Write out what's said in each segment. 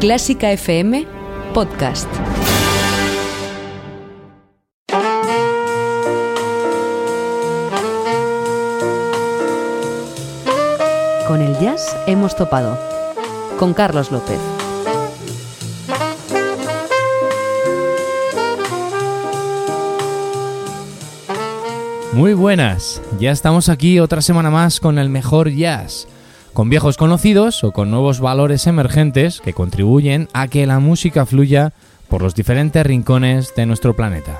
Clásica FM Podcast. Con el jazz hemos topado. Con Carlos López. Muy buenas, ya estamos aquí otra semana más con el mejor jazz, con viejos conocidos o con nuevos valores emergentes que contribuyen a que la música fluya por los diferentes rincones de nuestro planeta.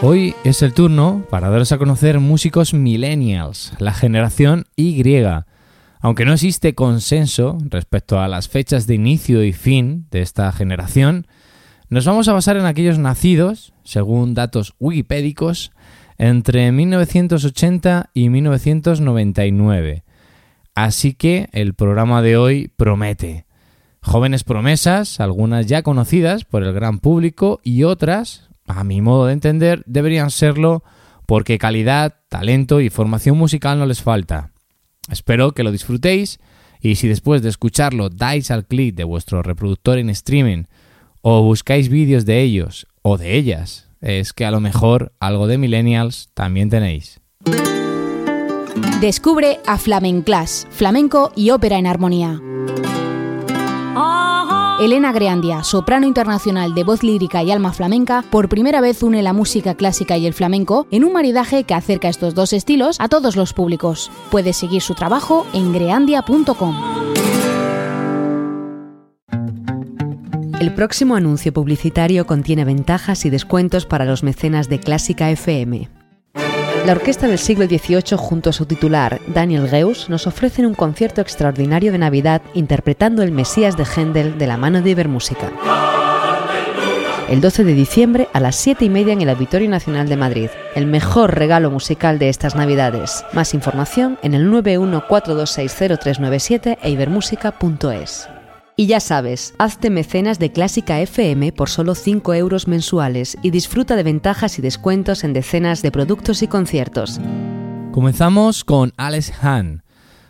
Hoy es el turno para daros a conocer músicos millennials, la generación Y. Aunque no existe consenso respecto a las fechas de inicio y fin de esta generación, nos vamos a basar en aquellos nacidos, según datos wikipédicos, entre 1980 y 1999. Así que el programa de hoy promete. Jóvenes promesas, algunas ya conocidas por el gran público y otras a mi modo de entender, deberían serlo porque calidad, talento y formación musical no les falta. Espero que lo disfrutéis y si después de escucharlo dais al clic de vuestro reproductor en streaming o buscáis vídeos de ellos o de ellas, es que a lo mejor algo de millennials también tenéis. Descubre a Flamenclass, flamenco y ópera en armonía. Elena Greandia, soprano internacional de voz lírica y alma flamenca, por primera vez une la música clásica y el flamenco en un maridaje que acerca estos dos estilos a todos los públicos. Puedes seguir su trabajo en greandia.com. El próximo anuncio publicitario contiene ventajas y descuentos para los mecenas de Clásica FM. La orquesta del siglo XVIII junto a su titular, Daniel Geus, nos ofrecen un concierto extraordinario de Navidad interpretando el Mesías de Händel de la mano de Ibermúsica. El 12 de diciembre a las 7 y media en el Auditorio Nacional de Madrid. El mejor regalo musical de estas Navidades. Más información en el 914260397 e ibermúsica.es. Y ya sabes, hazte mecenas de Clásica FM por solo 5 euros mensuales y disfruta de ventajas y descuentos en decenas de productos y conciertos. Comenzamos con Alex Hahn,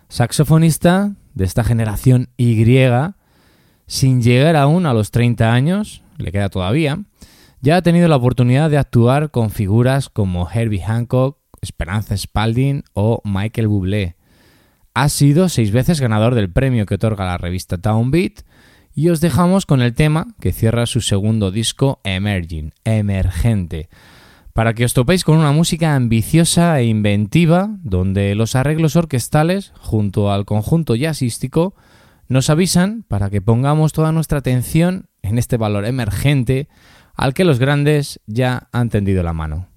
saxofonista de esta generación Y, sin llegar aún a los 30 años, le queda todavía, ya ha tenido la oportunidad de actuar con figuras como Herbie Hancock, Esperanza Spalding o Michael Bublé ha sido seis veces ganador del premio que otorga la revista Downbeat y os dejamos con el tema que cierra su segundo disco Emerging, Emergente, para que os topéis con una música ambiciosa e inventiva donde los arreglos orquestales junto al conjunto jazzístico nos avisan para que pongamos toda nuestra atención en este valor emergente al que los grandes ya han tendido la mano.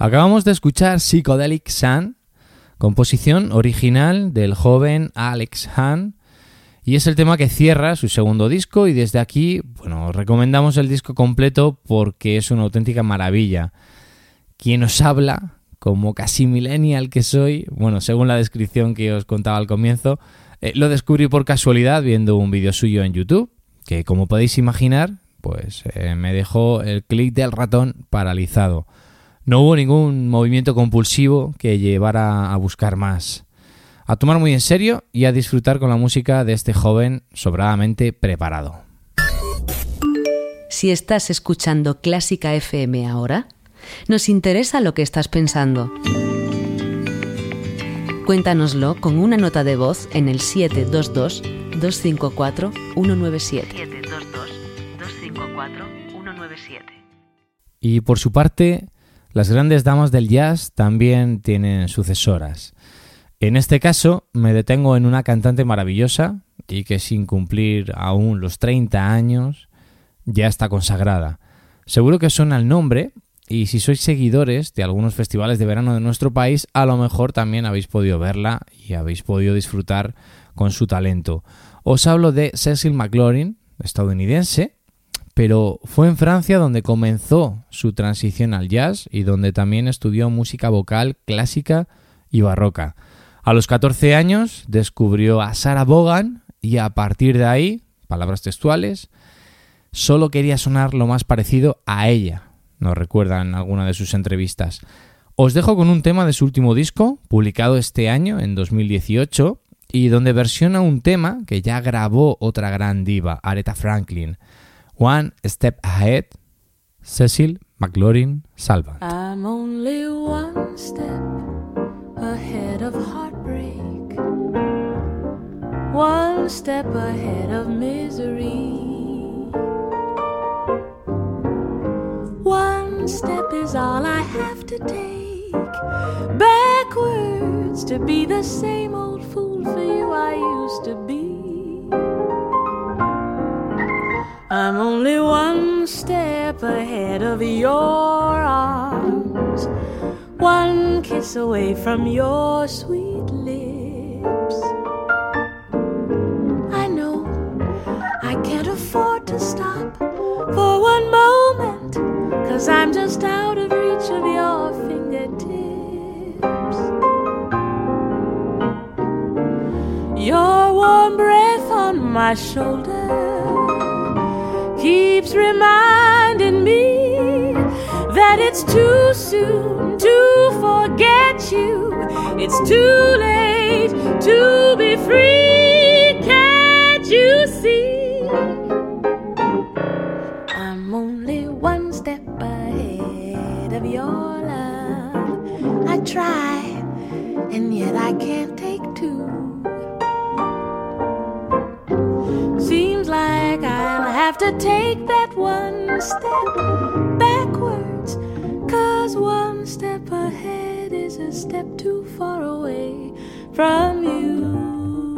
Acabamos de escuchar Psychedelic Sun, composición original del joven Alex Hahn, y es el tema que cierra su segundo disco y desde aquí, bueno, recomendamos el disco completo porque es una auténtica maravilla. Quien os habla, como casi millennial que soy, bueno, según la descripción que os contaba al comienzo, eh, lo descubrí por casualidad viendo un vídeo suyo en YouTube, que como podéis imaginar, pues eh, me dejó el clic del ratón paralizado. No hubo ningún movimiento compulsivo que llevara a buscar más. A tomar muy en serio y a disfrutar con la música de este joven sobradamente preparado. Si estás escuchando Clásica FM ahora, nos interesa lo que estás pensando. Cuéntanoslo con una nota de voz en el 722-254-197. Y por su parte, las grandes damas del jazz también tienen sucesoras. En este caso me detengo en una cantante maravillosa y que sin cumplir aún los 30 años ya está consagrada. Seguro que suena el nombre y si sois seguidores de algunos festivales de verano de nuestro país, a lo mejor también habéis podido verla y habéis podido disfrutar con su talento. Os hablo de Cecil McLaurin, estadounidense, pero fue en Francia donde comenzó su transición al jazz y donde también estudió música vocal clásica y barroca. A los 14 años descubrió a Sarah Vaughan y a partir de ahí, palabras textuales, solo quería sonar lo más parecido a ella, nos recuerda en alguna de sus entrevistas. Os dejo con un tema de su último disco, publicado este año, en 2018, y donde versiona un tema que ya grabó otra gran diva, Aretha Franklin. One Step Ahead, Cecil McLaurin Salva. I'm only one step ahead of heartbreak, one step ahead of misery. One step is all I have to take backwards to be the same old fool for you I used to be. I'm only one step ahead of your arms, one kiss away from your sweet lips. I know I can't afford to stop for one moment, cause I'm just out of reach of your fingertips. Your warm breath on my shoulder keeps reminding me that it's too soon to forget you. It's too late to be free. Can't you see? I'm only one step ahead of your love. I try, and yet I can't have to take that one step backwards. Cause one step ahead is a step too far away from you.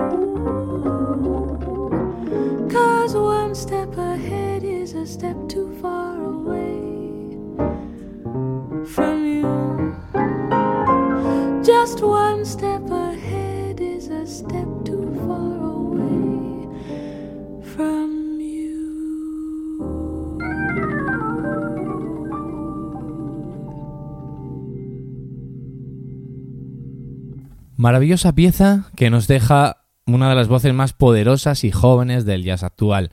Cause one step ahead is a step too far away from you. Just one step ahead is a step Maravillosa pieza que nos deja una de las voces más poderosas y jóvenes del jazz actual.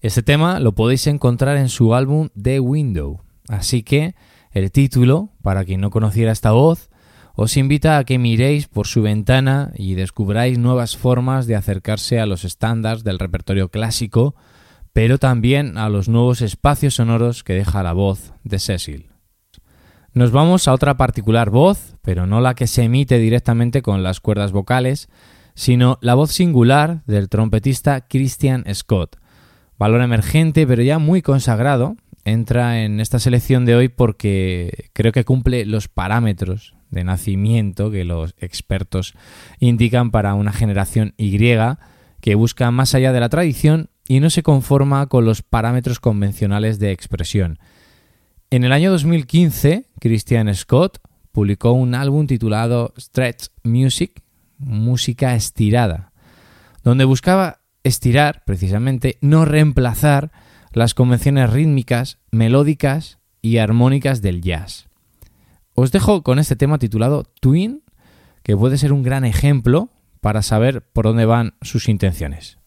Este tema lo podéis encontrar en su álbum The Window, así que el título, para quien no conociera esta voz, os invita a que miréis por su ventana y descubráis nuevas formas de acercarse a los estándares del repertorio clásico, pero también a los nuevos espacios sonoros que deja la voz de Cecil. Nos vamos a otra particular voz, pero no la que se emite directamente con las cuerdas vocales, sino la voz singular del trompetista Christian Scott. Valor emergente, pero ya muy consagrado, entra en esta selección de hoy porque creo que cumple los parámetros de nacimiento que los expertos indican para una generación Y que busca más allá de la tradición y no se conforma con los parámetros convencionales de expresión. En el año 2015, Christian Scott publicó un álbum titulado Stretch Music, música estirada, donde buscaba estirar, precisamente, no reemplazar las convenciones rítmicas, melódicas y armónicas del jazz. Os dejo con este tema titulado Twin, que puede ser un gran ejemplo para saber por dónde van sus intenciones.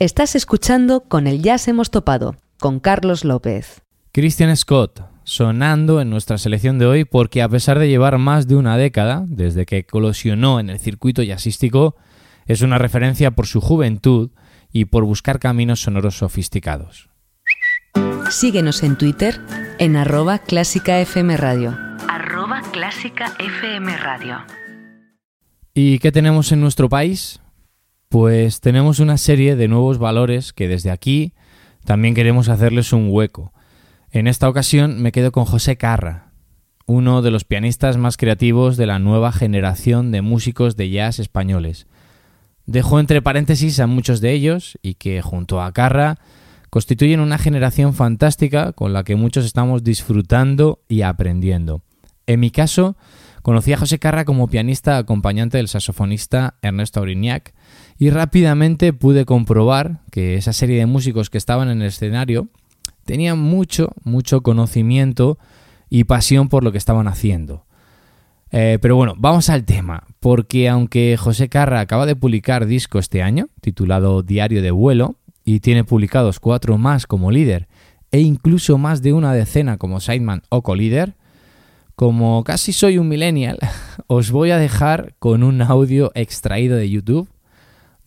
Estás escuchando Con el Jazz hemos topado, con Carlos López. Christian Scott, sonando en nuestra selección de hoy porque a pesar de llevar más de una década desde que colosionó en el circuito jazzístico, es una referencia por su juventud y por buscar caminos sonoros sofisticados. Síguenos en Twitter en arroba clásica FM Radio. Arroba arroba clásica FM Radio. ¿Y qué tenemos en nuestro país? Pues tenemos una serie de nuevos valores que desde aquí también queremos hacerles un hueco. En esta ocasión me quedo con José Carra, uno de los pianistas más creativos de la nueva generación de músicos de jazz españoles. Dejo entre paréntesis a muchos de ellos y que junto a Carra constituyen una generación fantástica con la que muchos estamos disfrutando y aprendiendo. En mi caso, conocí a José Carra como pianista acompañante del saxofonista Ernesto Aurignac y rápidamente pude comprobar que esa serie de músicos que estaban en el escenario tenían mucho, mucho conocimiento y pasión por lo que estaban haciendo. Eh, pero bueno, vamos al tema, porque aunque José Carra acaba de publicar disco este año, titulado Diario de Vuelo, y tiene publicados cuatro más como líder, e incluso más de una decena como sideman o co-líder, como casi soy un millennial, os voy a dejar con un audio extraído de YouTube,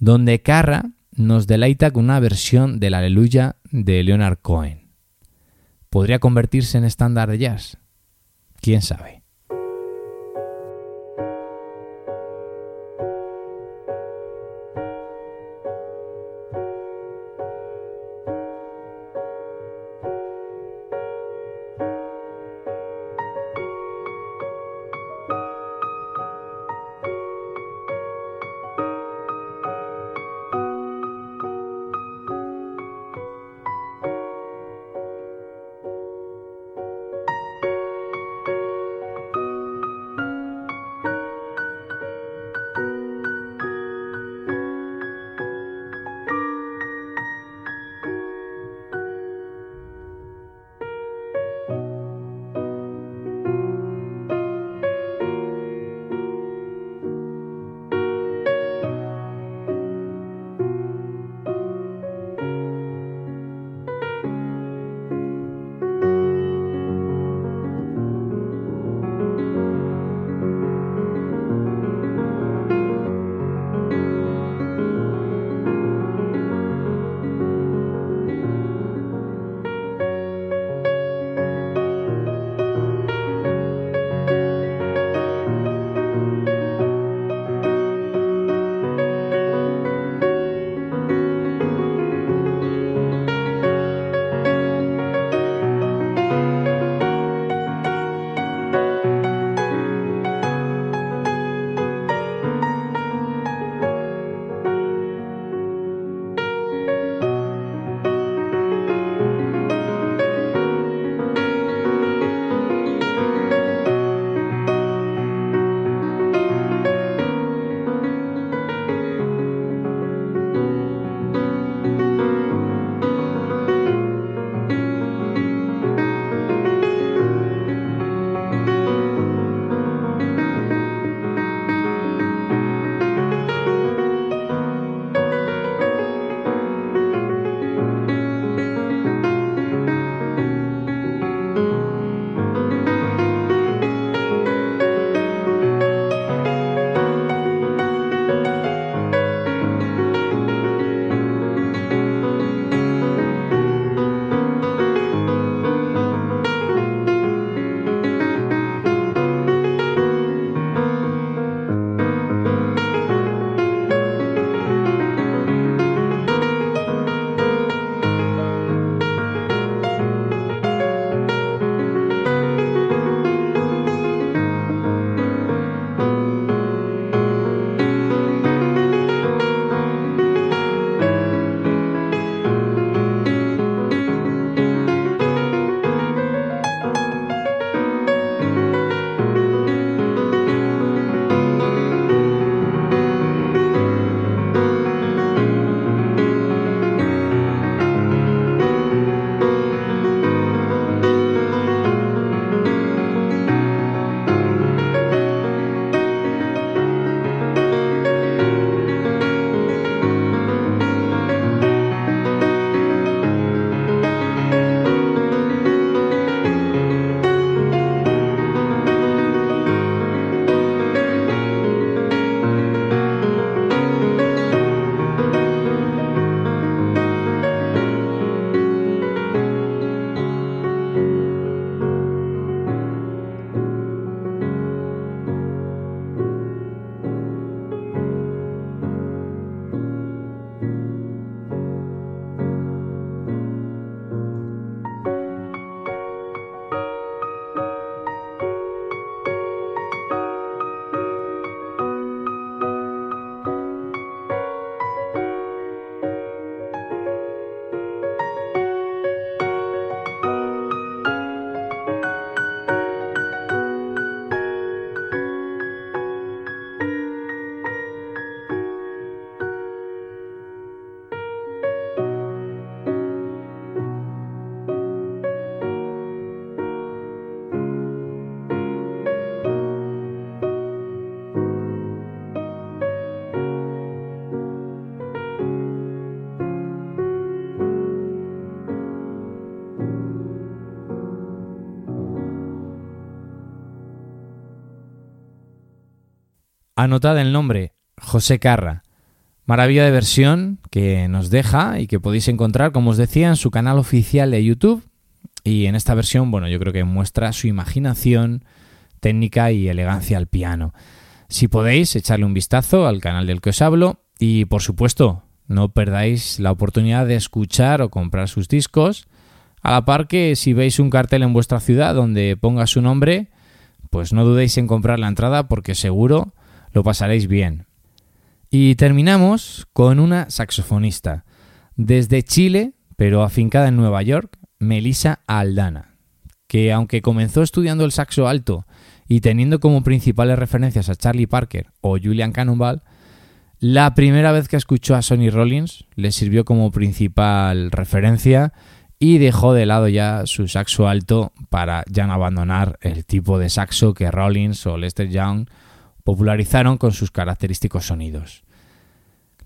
donde Carra nos deleita con una versión del Aleluya de Leonard Cohen. ¿Podría convertirse en estándar de jazz? ¿Quién sabe? Anotad el nombre, José Carra. Maravilla de versión que nos deja y que podéis encontrar, como os decía, en su canal oficial de YouTube. Y en esta versión, bueno, yo creo que muestra su imaginación, técnica y elegancia al piano. Si podéis, echarle un vistazo al canal del que os hablo y, por supuesto, no perdáis la oportunidad de escuchar o comprar sus discos. A la par que si veis un cartel en vuestra ciudad donde ponga su nombre, pues no dudéis en comprar la entrada porque seguro lo pasaréis bien. Y terminamos con una saxofonista. Desde Chile, pero afincada en Nueva York, Melissa Aldana, que aunque comenzó estudiando el saxo alto y teniendo como principales referencias a Charlie Parker o Julian Cannonball, la primera vez que escuchó a Sonny Rollins le sirvió como principal referencia y dejó de lado ya su saxo alto para ya no abandonar el tipo de saxo que Rollins o Lester Young popularizaron con sus característicos sonidos.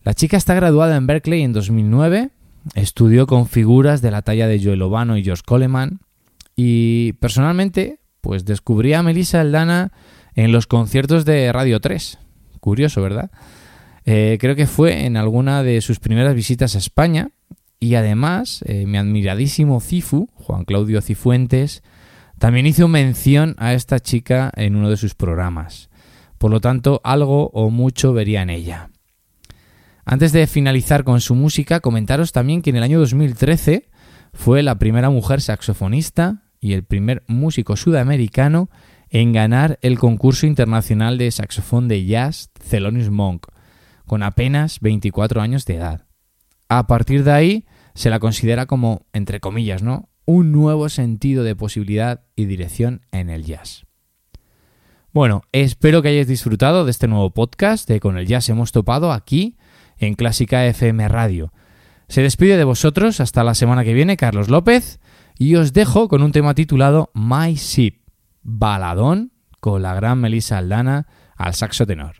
La chica está graduada en Berkeley en 2009, estudió con figuras de la talla de Joel Obano y George Coleman y personalmente pues descubrí a Melissa Aldana en los conciertos de Radio 3. Curioso, ¿verdad? Eh, creo que fue en alguna de sus primeras visitas a España y además eh, mi admiradísimo Cifu, Juan Claudio Cifuentes, también hizo mención a esta chica en uno de sus programas. Por lo tanto, algo o mucho vería en ella. Antes de finalizar con su música, comentaros también que en el año 2013 fue la primera mujer saxofonista y el primer músico sudamericano en ganar el concurso internacional de saxofón de jazz Thelonious Monk, con apenas 24 años de edad. A partir de ahí se la considera como, entre comillas, ¿no? un nuevo sentido de posibilidad y dirección en el jazz. Bueno, espero que hayáis disfrutado de este nuevo podcast de Con el Jazz hemos topado aquí en Clásica FM Radio. Se despide de vosotros hasta la semana que viene Carlos López y os dejo con un tema titulado My Ship, baladón con la gran Melissa Aldana al saxo tenor.